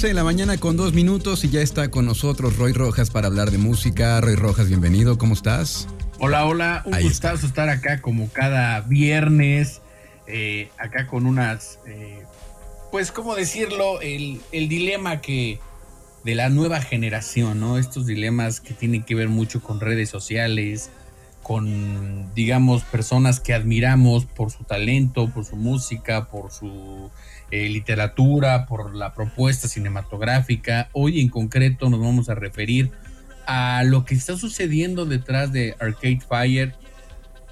las 11 de la mañana con dos minutos y ya está con nosotros Roy Rojas para hablar de música. Roy Rojas, bienvenido, ¿cómo estás? Hola, hola, un gustazo estar acá como cada viernes, eh, acá con unas, eh, pues, ¿cómo decirlo? El, el dilema que de la nueva generación, ¿no? Estos dilemas que tienen que ver mucho con redes sociales, con, digamos, personas que admiramos por su talento, por su música, por su eh, literatura, por la propuesta cinematográfica. Hoy en concreto nos vamos a referir a lo que está sucediendo detrás de Arcade Fire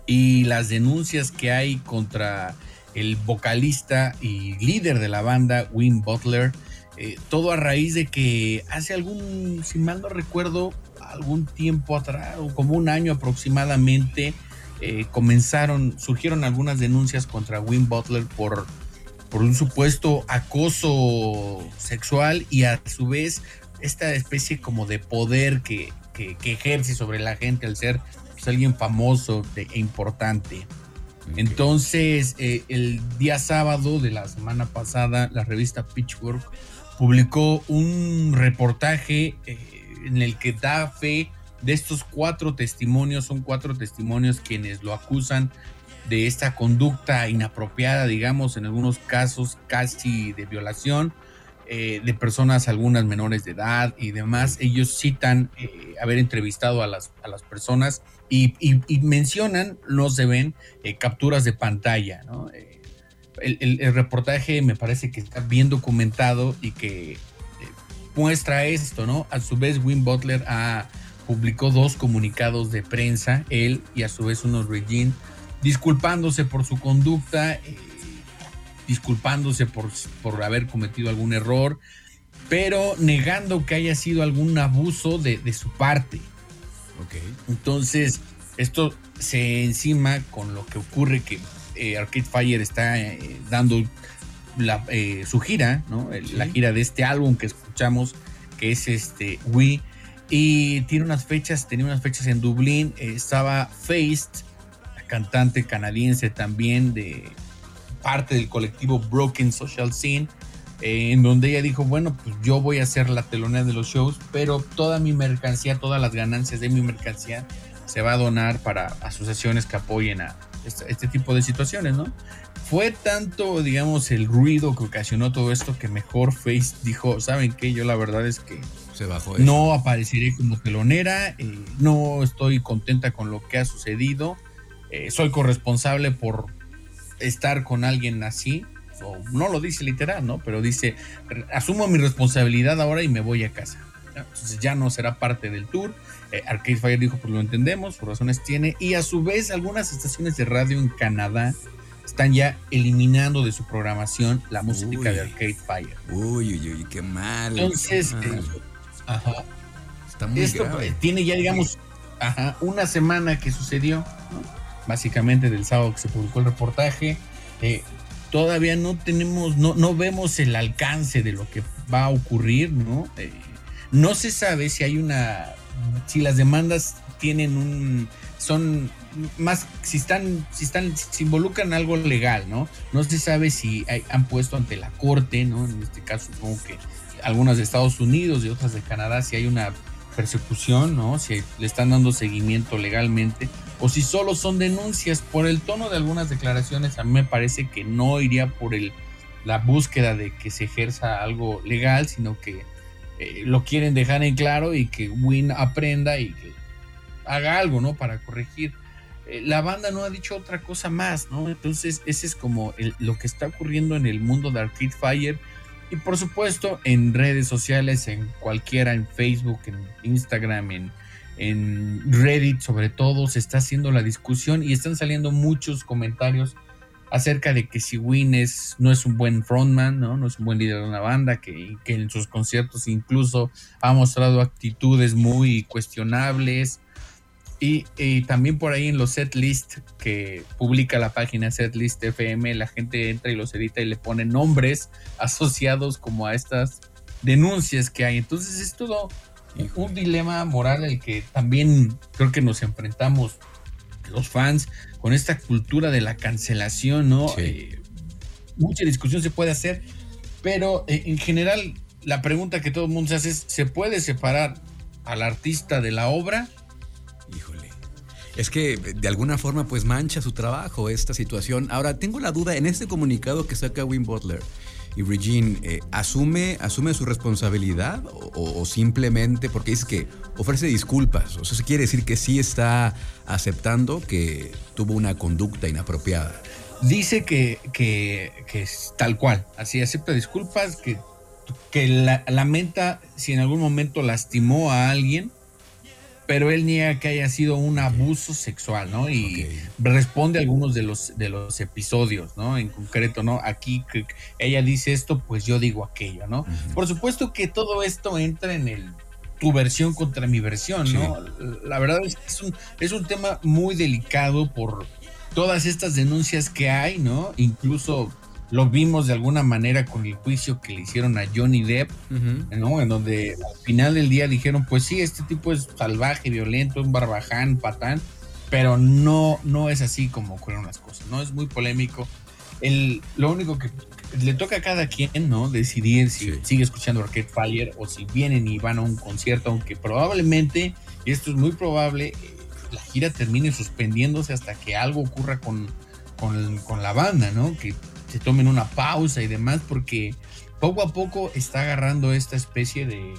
y las denuncias que hay contra el vocalista y líder de la banda, Wim Butler. Eh, todo a raíz de que hace algún, si mal no recuerdo, algún tiempo atrás, o como un año aproximadamente, eh, comenzaron, surgieron algunas denuncias contra Wim Butler por, por un supuesto acoso sexual y a su vez esta especie como de poder que, ejerce sobre la gente al ser pues, alguien famoso e importante. Entonces, eh, el día sábado de la semana pasada, la revista Pitchfork publicó un reportaje eh, en el que da fe de estos cuatro testimonios, son cuatro testimonios quienes lo acusan de esta conducta inapropiada, digamos, en algunos casos casi de violación eh, de personas, algunas menores de edad y demás. Ellos citan eh, haber entrevistado a las, a las personas y, mencionan, no se ven, eh, capturas de pantalla, El, el, reportaje me parece que está bien documentado y que muestra esto, ¿no? A su vez, Wim Butler ha, publicó dos comunicados de prensa, él y a su vez unos Regine, disculpándose por su conducta, eh, disculpándose por, por haber cometido algún error, pero negando que haya sido algún abuso de, su parte. Okay. Entonces, esto se encima con lo que ocurre que eh, Arcade Fire está eh, dando eh, su gira, ¿no? La gira de este álbum que escuchamos, que es este We. Y tiene unas fechas, tenía unas fechas en Dublín. Eh, estaba Faced, la cantante canadiense también de parte del colectivo Broken Social Scene, eh, en donde ella dijo, bueno, pues yo voy a hacer la telonera de los shows, pero toda mi mercancía, todas las ganancias de mi mercancía se va a donar para asociaciones que apoyen a este, este tipo de situaciones, ¿no? fue tanto, digamos, el ruido que ocasionó todo esto que mejor Face dijo, ¿saben qué? Yo la verdad es que se bajó no apareceré como telonera, eh, no estoy contenta con lo que ha sucedido, eh, soy corresponsable por estar con alguien así, o no lo dice literal, ¿no? Pero dice, asumo mi responsabilidad ahora y me voy a casa. Entonces ya no será parte del tour. Eh, Arcade Fire dijo, pues lo entendemos, sus razones tiene. Y a su vez algunas estaciones de radio en Canadá están ya eliminando de su programación la música de Arcade Fire. Uy, uy, uy, qué mal. Entonces, eh, ajá. Está muy Esto tiene ya, digamos, ajá, una semana que sucedió, básicamente del sábado que se publicó el reportaje. Eh, todavía no tenemos, no, no vemos el alcance de lo que va a ocurrir, ¿no? Eh, no se sabe si hay una, si las demandas tienen un, son más si están, si están, si involucran algo legal, ¿no? No se sabe si han puesto ante la corte, ¿no? En este caso, supongo que algunas de Estados Unidos y otras de Canadá, si hay una persecución, ¿no? Si le están dando seguimiento legalmente, o si solo son denuncias. Por el tono de algunas declaraciones, a mí me parece que no iría por el, la búsqueda de que se ejerza algo legal, sino que eh, lo quieren dejar en claro y que Win aprenda y que haga algo, ¿no? Para corregir eh, la banda no ha dicho otra cosa más, ¿no? Entonces, ese es como lo que está ocurriendo en el mundo de Arcade Fire. Y por supuesto, en redes sociales, en cualquiera, en Facebook, en Instagram, en, en Reddit, sobre todo, se está haciendo la discusión y están saliendo muchos comentarios acerca de que si Win no es un buen frontman, ¿no? es un buen líder de una banda, que, que en sus conciertos incluso ha mostrado actitudes muy cuestionables, y, también por ahí en los setlist que publica la página Setlist FM, la gente entra y los edita y le pone nombres asociados como a estas denuncias que hay. Entonces es todo un dilema moral el que también creo que nos enfrentamos los fans con esta cultura de la cancelación, ¿no? Eh, mucha discusión se puede hacer, pero eh, en general la pregunta que todo el mundo se hace es, ¿se puede separar al artista de la obra? Híjole. Es que de alguna forma pues mancha su trabajo esta situación. Ahora, tengo la duda en este comunicado que saca Win Butler y Regine, eh, ¿asume, ¿asume su responsabilidad o, simplemente porque dice que ofrece disculpas? O sea, se quiere decir que sí está aceptando que tuvo una conducta inapropiada. Dice que, que, que es tal cual, así acepta disculpas, que, que lamenta si en algún momento lastimó a alguien pero él niega que haya sido un abuso sexual, ¿no? Y responde a algunos de los, de los episodios, ¿no? En concreto, ¿no? Aquí ella dice esto, pues yo digo aquello, ¿no? Por supuesto que todo esto entra en el tu versión contra mi versión, ¿no? La verdad es que es un, es un tema muy delicado por todas estas denuncias que hay, ¿no? Incluso lo vimos de alguna manera con el juicio que le hicieron a Johnny Depp, ¿no? En donde al final del día dijeron, pues sí, este tipo es salvaje, violento, un barbaján, patán, pero no, no es así como ocurren las cosas, ¿no? Es muy polémico. El, lo único que le toca a cada quien, ¿no? Decidir si sigue escuchando Arcade Fire o si vienen y van a un concierto, aunque probablemente, y esto es muy probable, eh, la gira termine suspendiéndose hasta que algo ocurra con, con, con la banda, ¿no? Que se tomen una pausa y demás, porque poco a poco está agarrando esta especie de,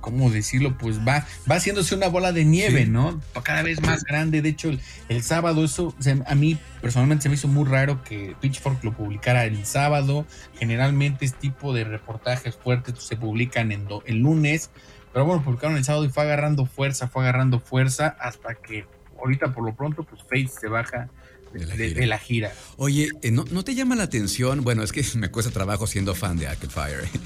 ¿cómo decirlo? Pues va, va haciéndose una bola de nieve, ¿no? Cada vez más grande. De hecho, el, sábado, eso a mí personalmente se me hizo muy raro que Pitchfork lo publicara el sábado. Generalmente este tipo de reportajes fuertes se publican en el lunes. Pero bueno, publicaron el sábado y fue agarrando fuerza, fue agarrando fuerza hasta que ahorita por lo pronto, pues Faith se baja de la, gira. Oye, eh, ¿no, te llama la atención? Bueno, es que me cuesta trabajo siendo fan de Arcade Fire.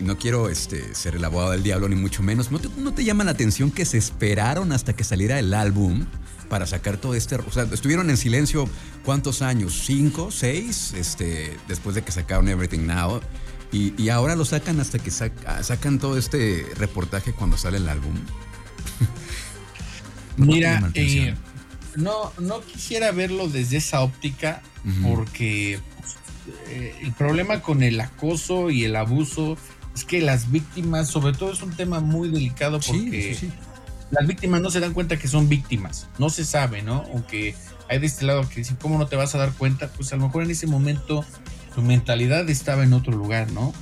No quiero este, ser el abogado del diablo, ni mucho menos. ¿No te, llama la atención que se esperaron hasta que saliera el álbum para sacar todo este... O sea, estuvieron en silencio cuántos años, cinco, seis, este, después de que sacaron Everything Now. Y, ahora lo sacan hasta que sacan todo este reportaje cuando sale el álbum. Mira, eh, no, no quisiera verlo desde esa óptica porque eh, el problema con el acoso y el abuso es que las víctimas, sobre todo es un tema muy delicado porque las víctimas no se dan cuenta que son víctimas, no se sabe, ¿no? Aunque hay de este lado que dicen, ¿cómo no te vas a dar cuenta? Pues a lo mejor en ese momento tu mentalidad estaba en otro lugar, ¿no?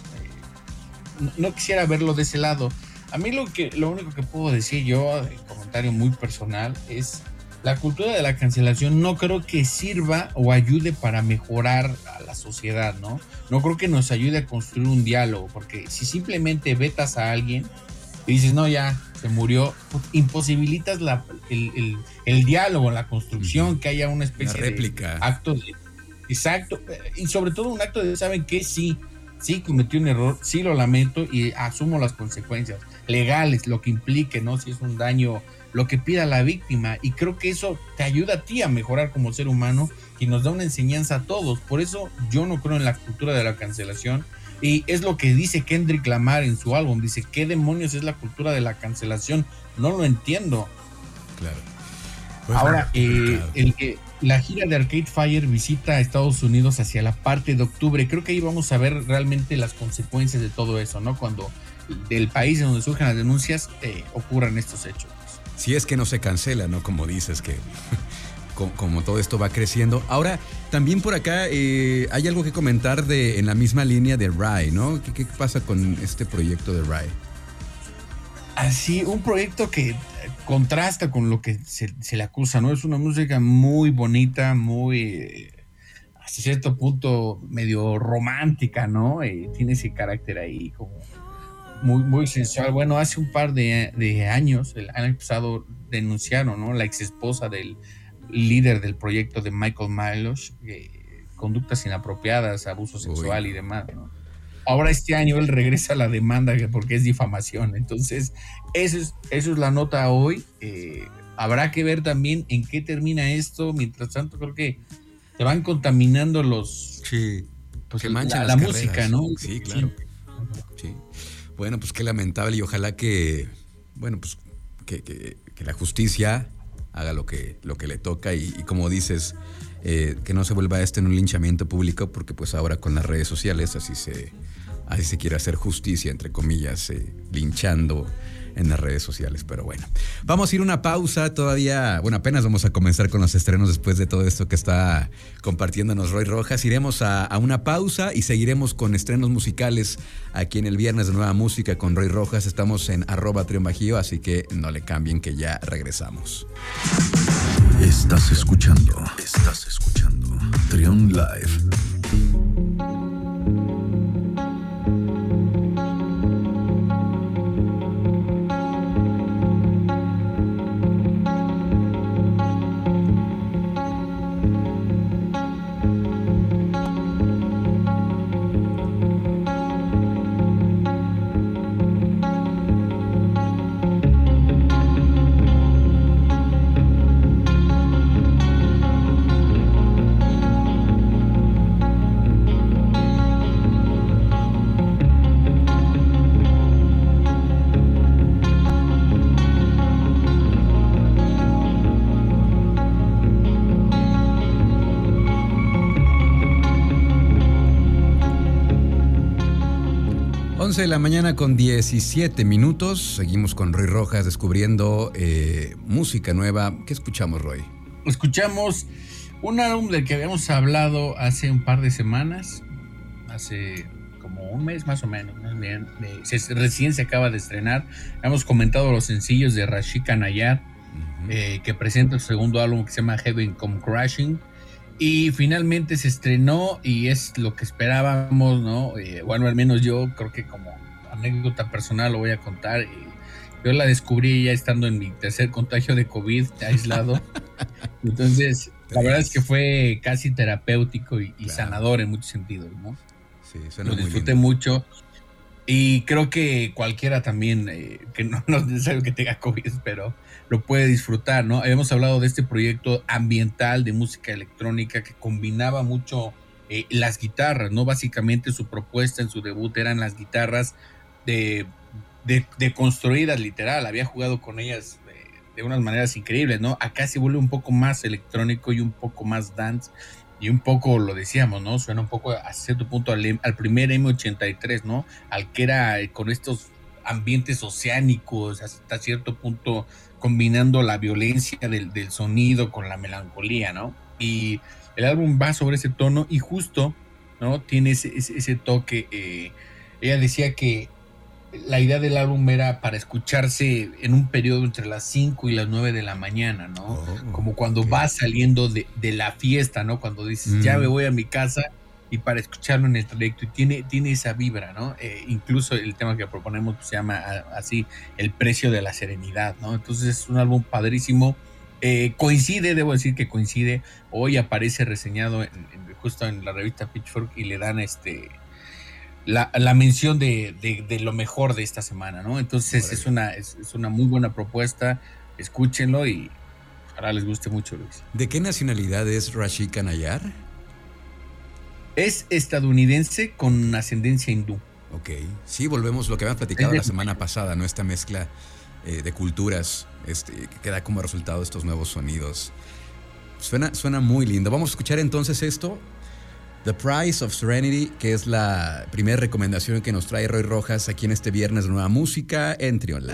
Eh, no, quisiera verlo de ese lado. A mí lo que lo único que puedo decir yo, en comentario muy personal, es la cultura de la cancelación no creo que sirva o ayude para mejorar a la sociedad, ¿no? No creo que nos ayude a construir un diálogo, porque si simplemente vetas a alguien y dices, no, ya se murió, pues, imposibilitas la, el, diálogo, la construcción, que haya una especie réplica. de acto de... Exacto, y sobre todo un acto de, ¿saben qué? Sí, sí cometió un error, sí lo lamento y asumo las consecuencias legales, lo que implique, ¿no? Si es un daño lo que pida la víctima y creo que eso te ayuda a ti a mejorar como ser humano y nos da una enseñanza a todos. Por eso yo no creo en la cultura de la cancelación y es lo que dice Kendrick Lamar en su álbum. Dice, ¿qué demonios es la cultura de la cancelación? No lo entiendo. Claro. Pues Ahora, eh, el que la gira de Arcade Fire visita a Estados Unidos hacia la parte de octubre. Creo que ahí vamos a ver realmente las consecuencias de todo eso, ¿no? Cuando del país en donde surgen las denuncias eh, ocurran estos hechos. Si es que no se cancela, ¿no? Como dices, que como, todo esto va creciendo. Ahora, también por acá eh, hay algo que comentar de en la misma línea de Rai, ¿no? ¿Qué, pasa con este proyecto de Rai? Así, un proyecto que contrasta con lo que se, le acusa, ¿no? Es una música muy bonita, muy, hasta cierto punto, medio romántica, ¿no? Eh, tiene ese carácter ahí como muy, muy sensual. Bueno, hace un par de, años, el año pasado, denunciaron, ¿no? La ex esposa del líder del proyecto de Michael Milos, eh, conductas inapropiadas, abuso sexual y demás, Ahora este año él regresa a la demanda porque es difamación. Entonces, eso es, eso es la nota hoy. Eh, habrá que ver también en qué termina esto. Mientras tanto, creo que se van contaminando los... Sí, pues la, la música, ¿no? Sí, claro. Sí. Bueno, pues qué lamentable y ojalá que, bueno, pues que, la justicia haga lo que, lo que le toca y, como dices, eh, que no se vuelva esto en un linchamiento público, porque pues ahora con las redes sociales así se, así se quiere hacer justicia, entre comillas, eh, linchando en las redes sociales. Pero bueno, vamos a ir una pausa todavía. Bueno, apenas vamos a comenzar con los estrenos después de todo esto que está compartiéndonos Roy Rojas. Iremos a, una pausa y seguiremos con estrenos musicales aquí en el viernes de Nueva Música con Roy Rojas. Estamos en arroba bajío, así que no le cambien que ya regresamos. Estás escuchando, estás escuchando Trion Live. 11 de la mañana con 17 minutos. Seguimos con Roy Rojas descubriendo eh, música nueva. ¿Qué escuchamos, Roy? Escuchamos un álbum del que habíamos hablado hace un par de semanas, hace como un mes más o menos, bien. recién se acaba de estrenar. Hemos comentado los sencillos de Rashika Nayar, eh, que presenta el segundo álbum que se llama Heaven Come Crashing. Y finalmente se estrenó y es lo que esperábamos, ¿no? Eh, bueno, al menos yo creo que como anécdota personal lo voy a contar. yo la descubrí ya estando en mi tercer contagio de COVID, aislado. Entonces, la verdad es que fue casi terapéutico y, sanador en muchos sentidos, ¿no? Sí, suena Lo disfruté mucho. Y creo que cualquiera también, eh, que no, no, es necesario que tenga COVID, pero lo puede disfrutar, ¿no? Habíamos hablado de este proyecto ambiental de música electrónica que combinaba mucho eh, las guitarras, ¿no? Básicamente su propuesta en su debut eran las guitarras de, de, construidas, literal, había jugado con ellas de, unas maneras increíbles, ¿no? Acá se vuelve un poco más electrónico y un poco más dance y un poco lo decíamos, ¿no? Suena un poco a cierto punto al, al primer M83, ¿no? Al que era con estos ambientes oceánicos, hasta cierto punto combinando la violencia del, sonido con la melancolía, ¿no? Y el álbum va sobre ese tono y justo, ¿no? Tiene ese, toque. Eh, ella decía que la idea del álbum era para escucharse en un periodo entre las 5 y las 9 de la mañana, ¿no? Oh, Como cuando vas saliendo de, la fiesta, ¿no? Cuando dices, ya me voy a mi casa y para escucharlo en el trayecto y tiene, tiene esa vibra, ¿no? Eh, incluso el tema que proponemos pues, se llama así El precio de la serenidad, ¿no? Entonces es un álbum padrísimo. Eh, coincide, debo decir que coincide, hoy aparece reseñado justo en la revista Pitchfork y le dan este la, mención de, lo mejor de esta semana, ¿no? Entonces es una, es, una muy buena propuesta, escúchenlo y ahora les guste mucho, Luis. ¿De qué nacionalidad es Rashid Kanayar? Es estadounidense con ascendencia hindú. Ok, sí, volvemos lo que habíamos platicado la semana pasada, ¿no? Esta mezcla eh, de culturas este, que queda como resultado de estos nuevos sonidos. Suena, suena muy lindo. Vamos a escuchar entonces esto. The Price of Serenity, que es la primera recomendación que nos trae Roy Rojas aquí en este viernes de Nueva Música en Trion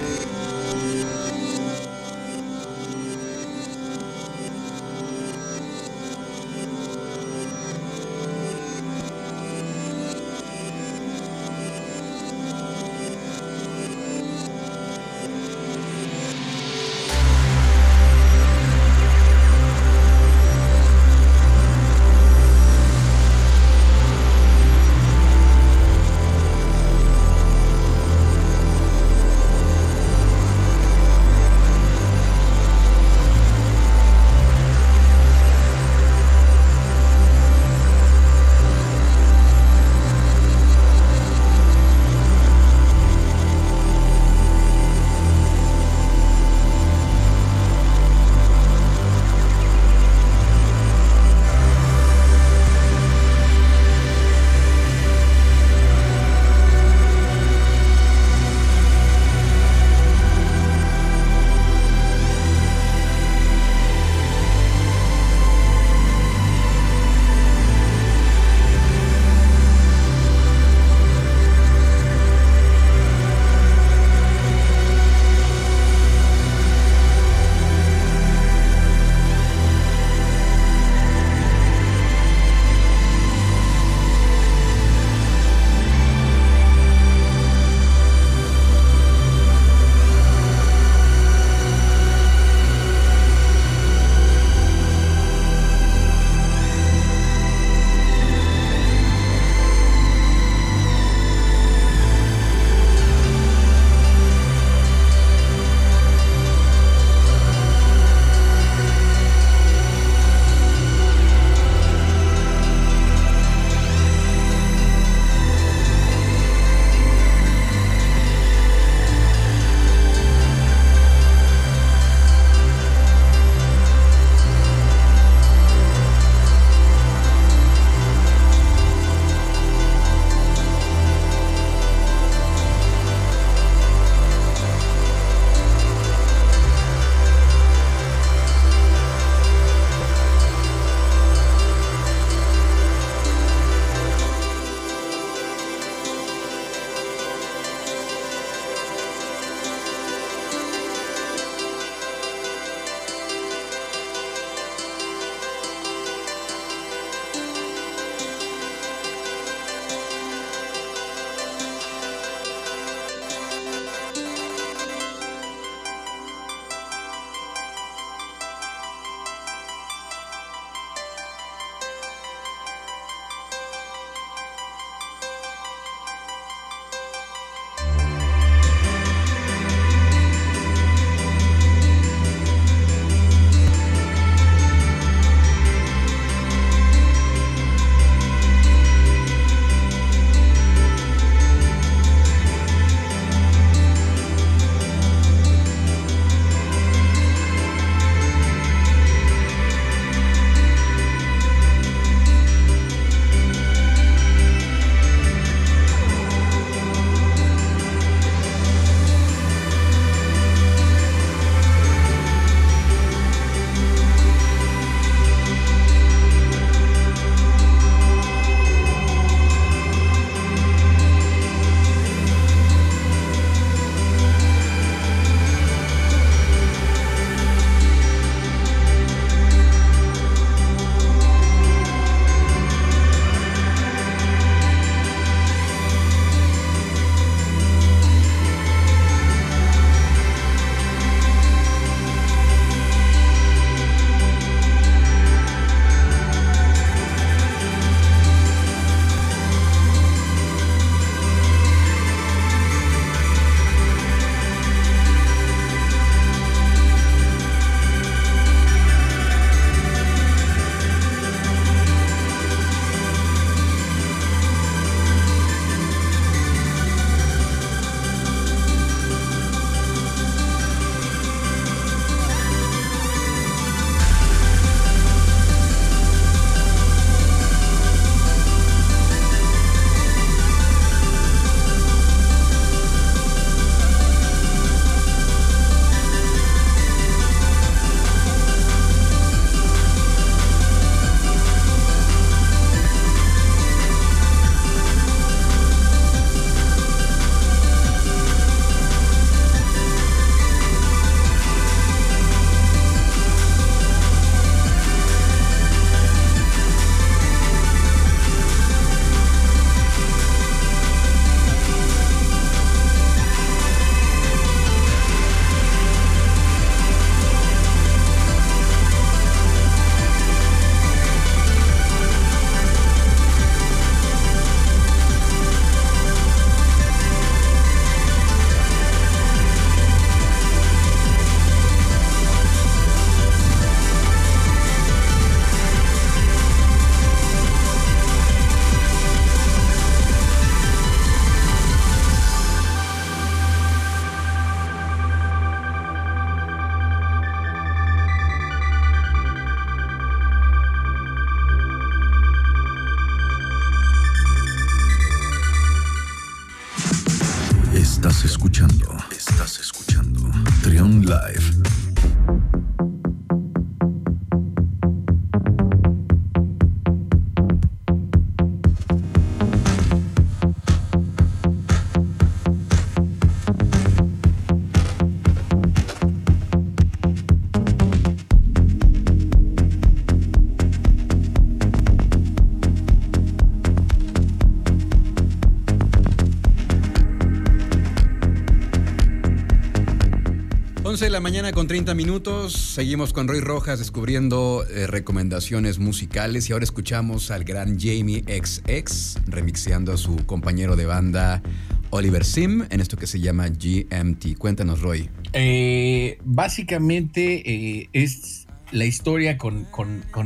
11 de la mañana con 30 minutos. Seguimos con Roy Rojas descubriendo eh, recomendaciones musicales y ahora escuchamos al gran Jamie XX remixeando a su compañero de banda Oliver Sim en esto que se llama GMT. Cuéntanos, Roy. Eh, básicamente eh, es la historia con,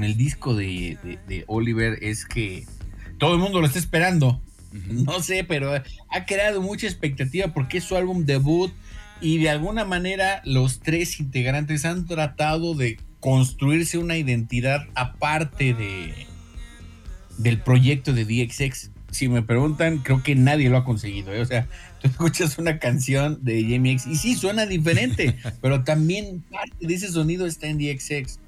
el disco de, Oliver es que todo el mundo lo está esperando. No sé, pero ha creado mucha expectativa porque es su álbum debut y de alguna manera los tres integrantes han tratado de construirse una identidad aparte de del proyecto de DXX. Si me preguntan, creo que nadie lo ha conseguido. ¿eh? O sea, tú escuchas una canción de Jamie X y sí suena diferente, pero también parte de ese sonido está en DXX.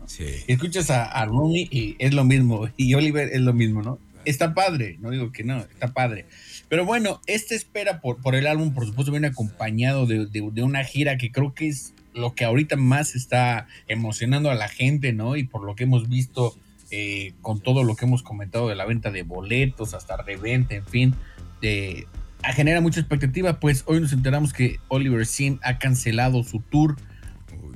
Escuchas a, a y es lo mismo, y Oliver es lo mismo, ¿no? Está padre, no digo que no, está padre. Pero bueno, esta espera por, por el álbum, por supuesto, viene acompañado de, una gira que creo que es lo que ahorita más está emocionando a la gente, ¿no? Y por lo que hemos visto eh, con todo lo que hemos comentado de la venta de boletos hasta reventa, en fin, eh, genera mucha expectativa. Pues hoy nos enteramos que Oliver Sim ha cancelado su tour.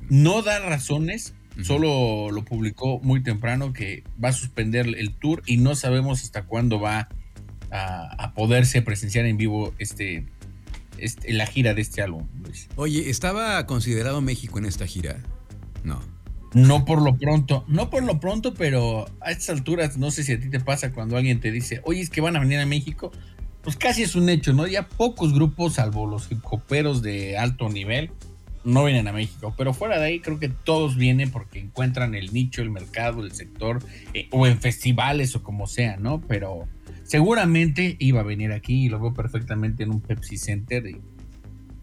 No da razones, solo lo publicó muy temprano que va a suspender el tour y no sabemos hasta cuándo va a, poderse presenciar en vivo este, este, la gira de este álbum. Oye, ¿estaba considerado México en esta gira? No. No por lo pronto, no por lo pronto, pero a estas alturas, no sé si a ti te pasa cuando alguien te dice, oye, es que van a venir a México, pues casi es un hecho, ¿no? Ya pocos grupos, salvo los hip hoperos de alto nivel, no vienen a México, pero fuera de ahí creo que todos vienen porque encuentran el nicho, el mercado, el sector, eh, o en festivales o como sea, ¿no? Pero seguramente iba a venir aquí y lo veo perfectamente en un Pepsi Center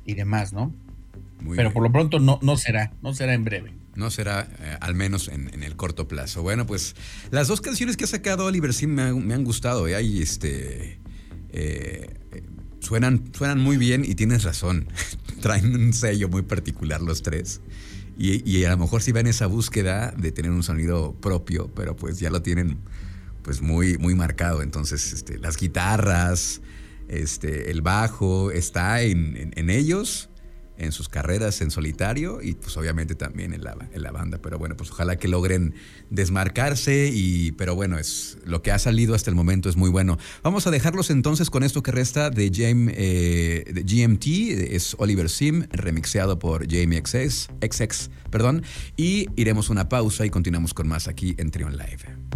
y, demás, ¿no? Pero por lo pronto no, no será, no será en breve. No será, eh, al menos en, el corto plazo. Bueno, pues las dos canciones que ha sacado Oliver Sim me, han gustado. ¿eh? Ahí este, eh, suenan, suenan muy bien y tienes razón. Traen un sello muy particular los tres. Y, y, a lo mejor si van esa búsqueda de tener un sonido propio, pero pues ya lo tienen pues muy, muy marcado. Entonces, este, las guitarras, este, el bajo, está en, en, ellos, en sus carreras en solitario y pues obviamente también en la, en la, banda. Pero bueno, pues ojalá que logren desmarcarse y, pero bueno, es lo que ha salido hasta el momento es muy bueno. Vamos a dejarlos entonces con esto que resta de, James, eh, GMT, es Oliver Sim, remixeado por Jamie XX, XX, perdón, y iremos una pausa y continuamos con más aquí en Trion Live.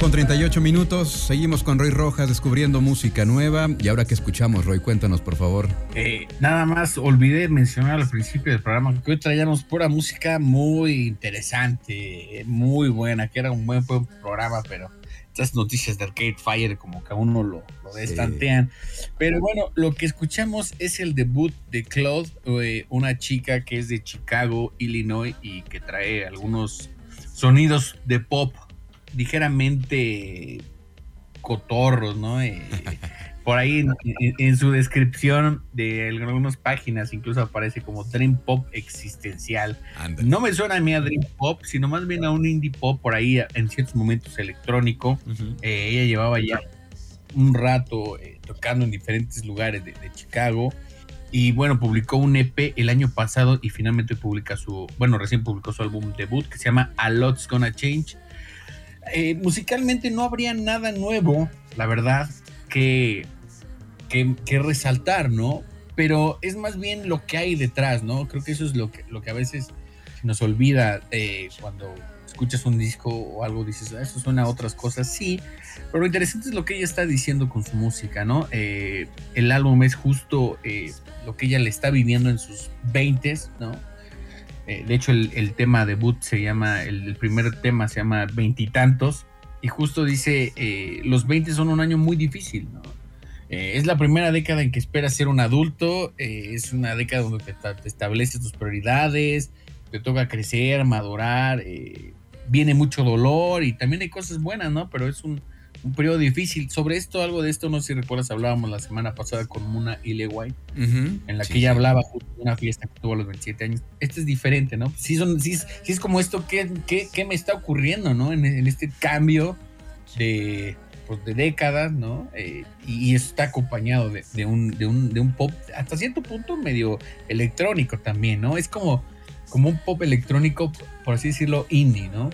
Con 38 minutos. Seguimos con Roy Rojas descubriendo música nueva. Y ahora que escuchamos, Roy, cuéntanos, por favor. Eh, nada más, olvidé mencionar al principio del programa que hoy traíamos pura música muy interesante, muy buena, que era un buen, programa, pero estas noticias de Arcade Fire como que a uno lo, lo destantean. Pero bueno, lo que escuchamos es el debut de Claude, eh, una chica que es de Chicago, Illinois, y que trae algunos sonidos de pop ligeramente cotorros, ¿no? Eh, por ahí en, su descripción de algunas páginas incluso aparece como Dream Pop existencial. No me suena a mí a Dream Pop, sino más bien a un indie pop por ahí en ciertos momentos electrónico. Eh, ella llevaba ya un rato eh, tocando en diferentes lugares de, de, Chicago. Y bueno, publicó un EP el año pasado y finalmente publica su, bueno, recién publicó su álbum debut que se llama A Lot's Gonna Change eh, musicalmente no habría nada nuevo, la verdad, que, que, resaltar, ¿no? Pero es más bien lo que hay detrás, ¿no? Creo que eso es lo que, lo que a veces nos olvida eh, cuando escuchas un disco o algo, dices, ah, eso suena a otras cosas, sí, pero lo interesante es lo que ella está diciendo con su música, ¿no? Eh, el álbum es justo lo que ella le está viviendo en sus 20, ¿no? Eh, de hecho, el, tema debut se llama, el, primer tema se llama Veintitantos, y, justo dice, eh, los 20 son un año muy difícil, ¿no? Eh, es la primera década en que esperas ser un adulto, es una década donde te, estableces tus prioridades, te toca crecer, madurar, viene mucho dolor y también hay cosas buenas, ¿no? Pero es un, un periodo difícil. Sobre esto, algo de esto, no sé si recuerdas, hablábamos la semana pasada con Muna Ileway, en la que ella hablaba de una fiesta que tuvo a los 27 años. Este es diferente, ¿no? Sí, son, sí, es, como esto, ¿qué, qué, me está ocurriendo, ¿no? En, este cambio de, pues, de décadas, ¿no? Eh, y, eso está acompañado de, de, un, de, un, de un pop, hasta cierto punto, medio electrónico también, ¿no? Es como, como un pop electrónico, por así decirlo, indie, ¿no?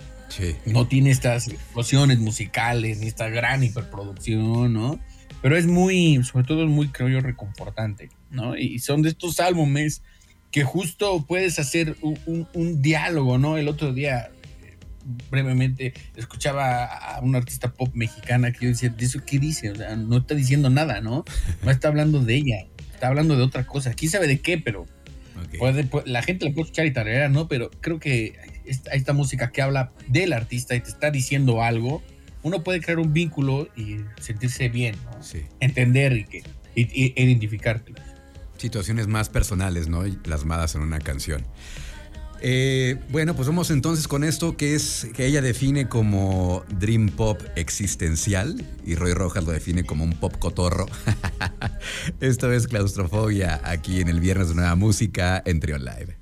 No tiene estas explosiones musicales, ni esta gran hiperproducción, ¿no? Pero es muy, sobre todo es muy, creo yo, reconfortante, ¿no? Y son de estos álbumes que justo puedes hacer un, diálogo, ¿no? El otro día, eh, brevemente, escuchaba a una artista pop mexicana que yo decía, ¿de eso qué dice? O sea, no está diciendo nada, ¿no? No está hablando de ella, está hablando de otra cosa. ¿Quién sabe de qué? Pero puede, la gente le puede escuchar y tarea, ¿no? Pero creo que esta, esta, música que habla del artista y te está diciendo algo, uno puede crear un vínculo y sentirse bien, ¿no? entender y, que, identificarte. Situaciones más personales, ¿no? Y plasmadas en una canción. Eh, bueno, pues vamos entonces con esto que es que ella define como dream pop existencial y Roy Rojas lo define como un pop cotorro. esto es claustrofobia aquí en el viernes de nueva música en Trion Live.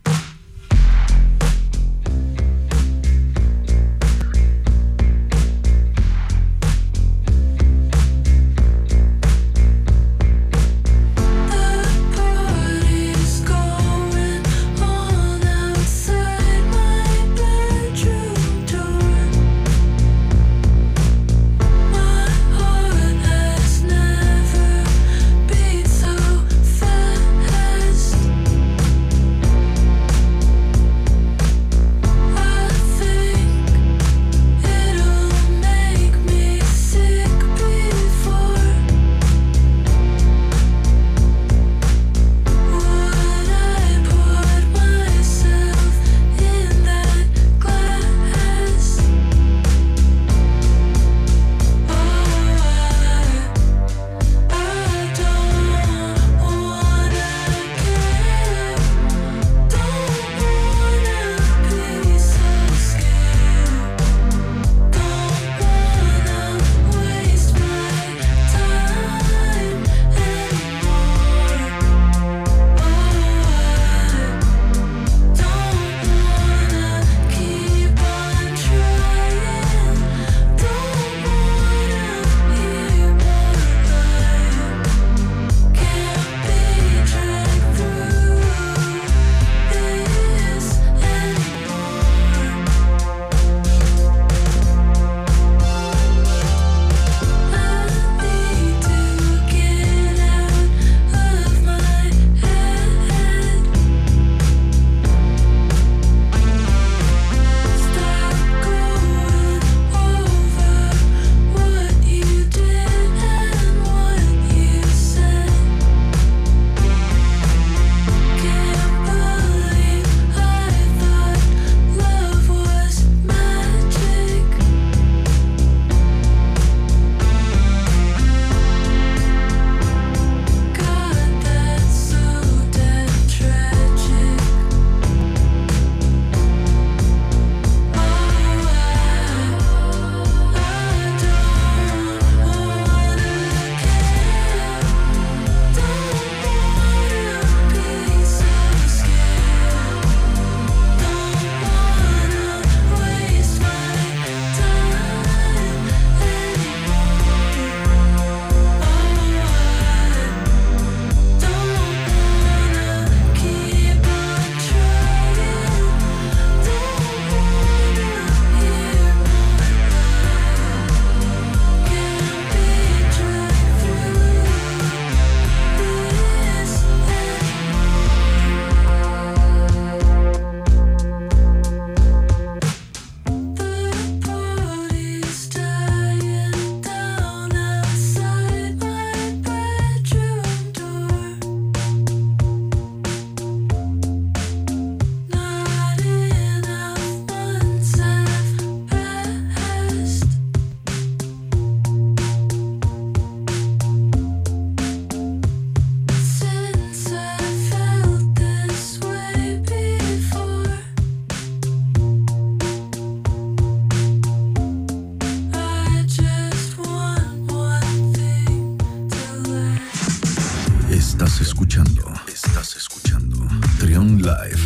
Estás escuchando. Estás escuchando. Trion Live.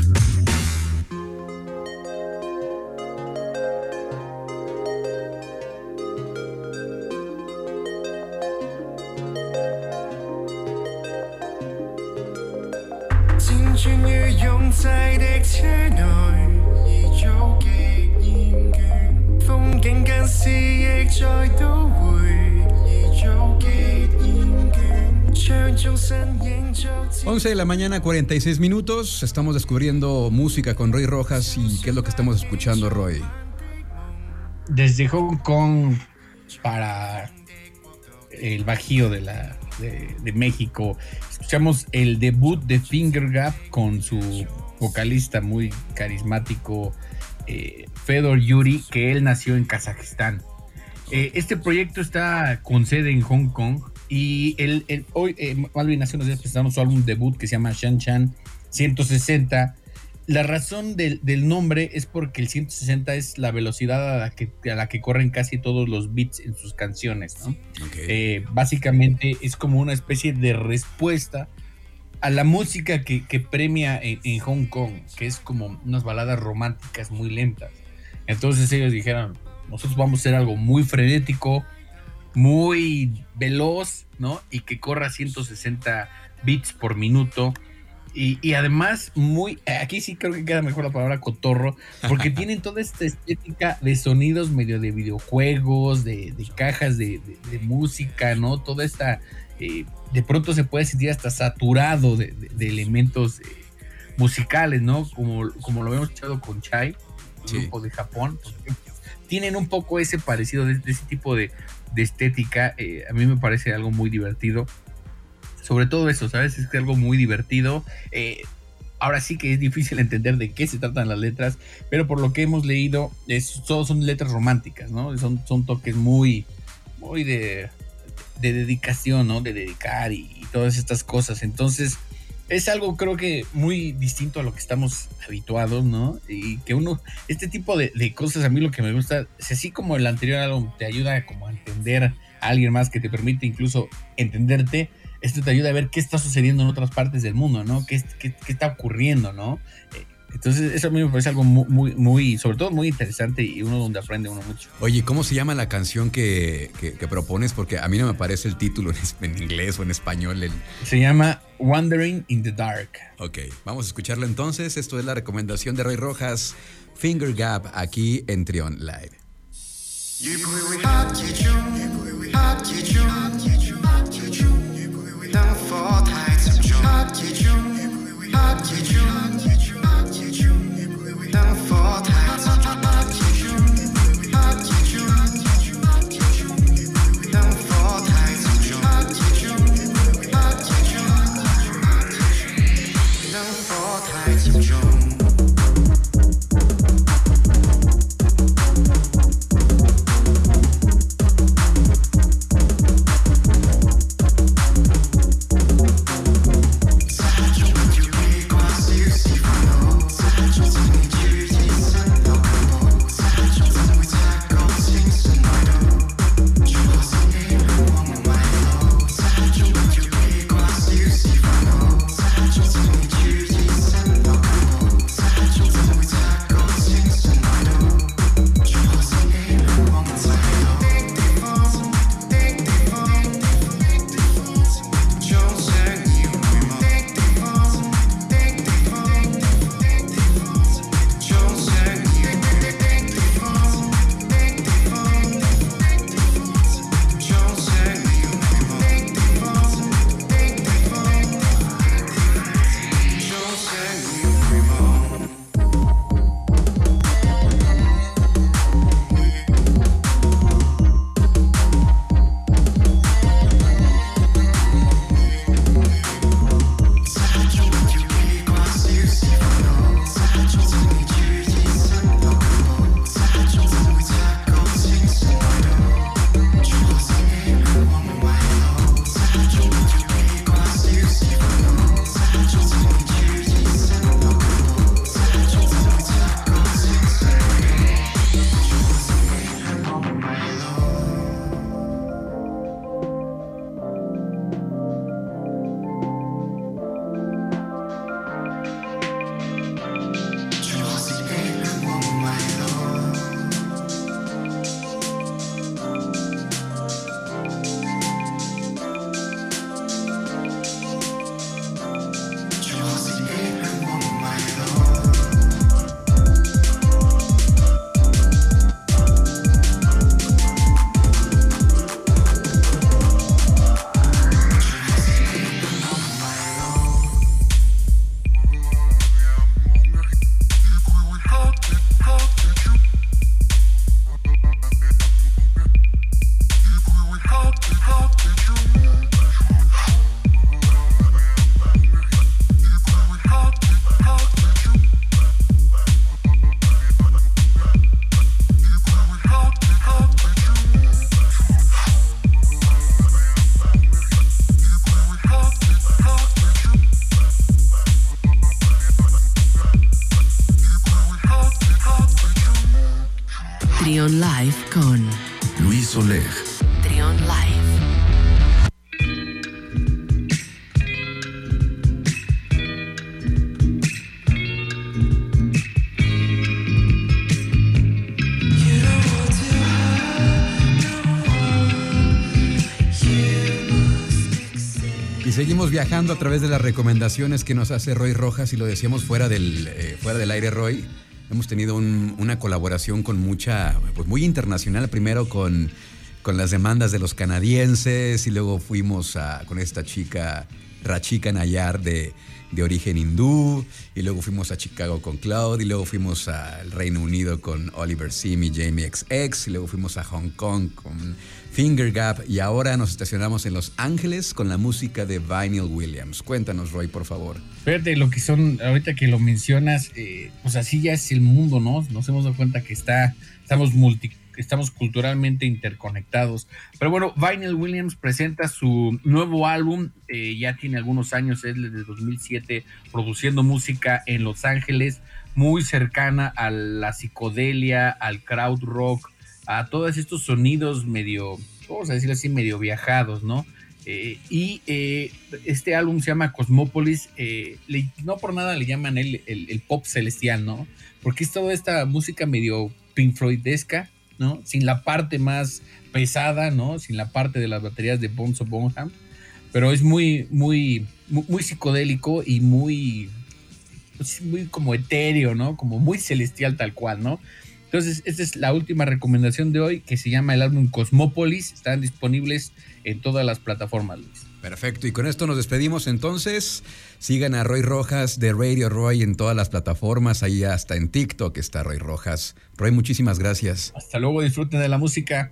De la mañana, 46 minutos. Estamos descubriendo música con Roy Rojas. ¿Y qué es lo que estamos escuchando, Roy? Desde Hong Kong para el Bajío de, la, de, México, escuchamos el debut de Finger Gap con su vocalista muy carismático, eh, Fedor Yuri, que él nació en Kazajistán. Eh, este proyecto está con sede en Hong Kong y el, hoy, eh, Malvin hace unos días presentamos su álbum debut que se llama Shan Chan 160. La razón del, nombre es porque el 160 es la velocidad a la, que, a la que corren casi todos los beats en sus canciones. ¿no? Eh, básicamente es como una especie de respuesta a la música que, premia en, en, Hong Kong, que es como unas baladas románticas muy lentas. Entonces ellos dijeron, nosotros vamos a hacer algo muy frenético, muy veloz, ¿no? Y que corra 160 bits por minuto. Y, además, muy, aquí sí creo que queda mejor la palabra cotorro, porque tienen toda esta estética de sonidos medio de videojuegos, de, cajas de, música, ¿no? Toda esta, eh, de pronto se puede sentir hasta saturado de, elementos eh, musicales, ¿no? Como, como lo hemos escuchado con Chai, grupo de Japón, tienen un poco ese parecido de ese tipo de, de estética, eh, a mí me parece algo muy divertido. Sobre todo eso, ¿sabes? Es que algo muy divertido. Eh, ahora sí que es difícil entender de qué se tratan las letras, pero por lo que hemos leído, es, todos son letras románticas, ¿no? Son, son toques muy, muy de, de dedicación, ¿no? De dedicar y todas estas cosas. Entonces, es algo creo que muy distinto a lo que estamos habituados, ¿no? Y que uno, este tipo de, cosas a mí lo que me gusta, es así como el anterior álbum te ayuda como a entender a alguien más que te permite incluso entenderte, esto te ayuda a ver qué está sucediendo en otras partes del mundo, ¿no? ¿Qué, qué, qué está ocurriendo, ¿no? Entonces, eso a mí me parece algo muy, muy, sobre todo muy interesante y uno donde aprende uno mucho. Oye, ¿cómo se llama la canción que, propones? Porque a mí no me aparece el título en, inglés o en español. Se llama Wandering in the Dark. Ok, vamos a escucharlo entonces. Esto es la recomendación de Roy Rojas, Finger Gap, aquí en Trion Live. A través de las recomendaciones que nos hace Roy Rojas y lo decíamos fuera del, eh, fuera del aire, Roy. Hemos tenido un- una colaboración con mucha, pues muy internacional, primero con, con las demandas de los canadienses y luego fuimos a- con esta chica, Rachika Nayar de, de origen hindú y luego fuimos a Chicago con Cloud y luego fuimos al Reino Unido con Oliver Sim y Jamie XX y luego fuimos a Hong Kong con Finger Gap y ahora nos estacionamos en Los Ángeles con la música de Vinyl Williams. Cuéntanos, Roy, por favor. Fíjate lo que son, ahorita que lo mencionas, eh, pues así ya es el mundo, ¿no? Nos hemos dado cuenta que está, estamos multi, estamos culturalmente interconectados. Pero bueno, Vinyl Williams presenta su nuevo álbum, eh, ya tiene algunos años, es desde 2007, produciendo música en Los Ángeles, muy cercana a la psicodelia, al crowd rock, a todos estos sonidos medio, vamos a decirlo así, medio viajados, ¿no? Eh, y eh, este álbum se llama Cosmópolis. no por nada le llaman el, el- pop celestial, ¿no? Porque es toda esta música medio Pink Floydesca, ¿no? Sin la parte más pesada, ¿no? Sin la parte de las baterías de Bonzo Bonham. Pero es muy, muy, muy, muy psicodélico y muy, pues, muy como etéreo, ¿no? Como muy celestial tal cual, ¿no? Entonces, esta es la última recomendación de hoy que se llama el álbum Cosmópolis. Están disponibles en todas las plataformas, Luis. Perfecto, y con esto nos despedimos entonces. Sigan a Roy Rojas de Radio Roy en todas las plataformas, ahí hasta en TikTok está Roy Rojas. Roy, muchísimas gracias. Hasta luego, disfruten de la música.